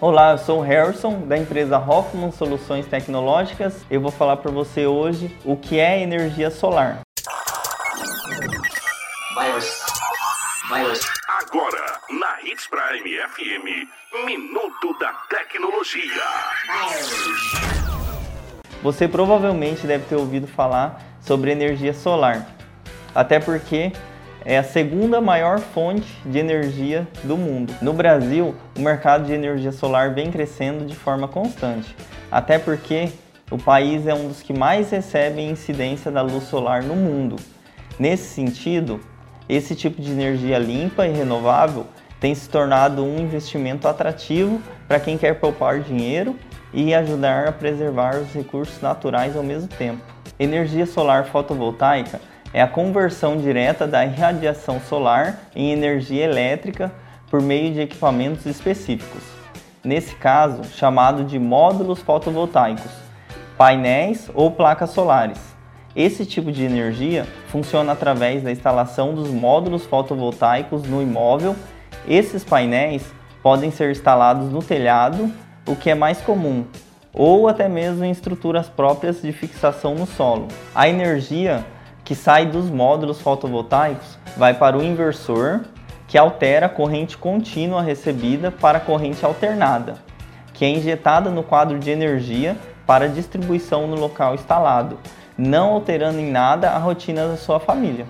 Olá, eu sou o Harrison da empresa Hoffman Soluções Tecnológicas. Eu vou falar para você hoje o que é energia solar. Agora, na Hits Prime FM, Minuto da Tecnologia. Você provavelmente deve ter ouvido falar sobre energia solar, até porque é a segunda maior fonte de energia do mundo. No Brasil, o mercado de energia solar vem crescendo de forma constante, até porque o país é um dos que mais recebem incidência da luz solar no mundo. Nesse sentido, esse tipo de energia limpa e renovável tem se tornado um investimento atrativo para quem quer poupar dinheiro e ajudar a preservar os recursos naturais ao mesmo tempo. Energia solar fotovoltaica é a conversão direta da irradiação solar em energia elétrica por meio de equipamentos específicos. Nesse caso, chamado de módulos fotovoltaicos, painéis ou placas solares. Esse tipo de energia funciona através da instalação dos módulos fotovoltaicos no imóvel. Esses painéis podem ser instalados no telhado, o que é mais comum, ou até mesmo em estruturas próprias de fixação no solo. A energia que sai dos módulos fotovoltaicos vai para o inversor, que altera a corrente contínua recebida para a corrente alternada, que é injetada no quadro de energia para distribuição no local instalado, não alterando em nada a rotina da sua família.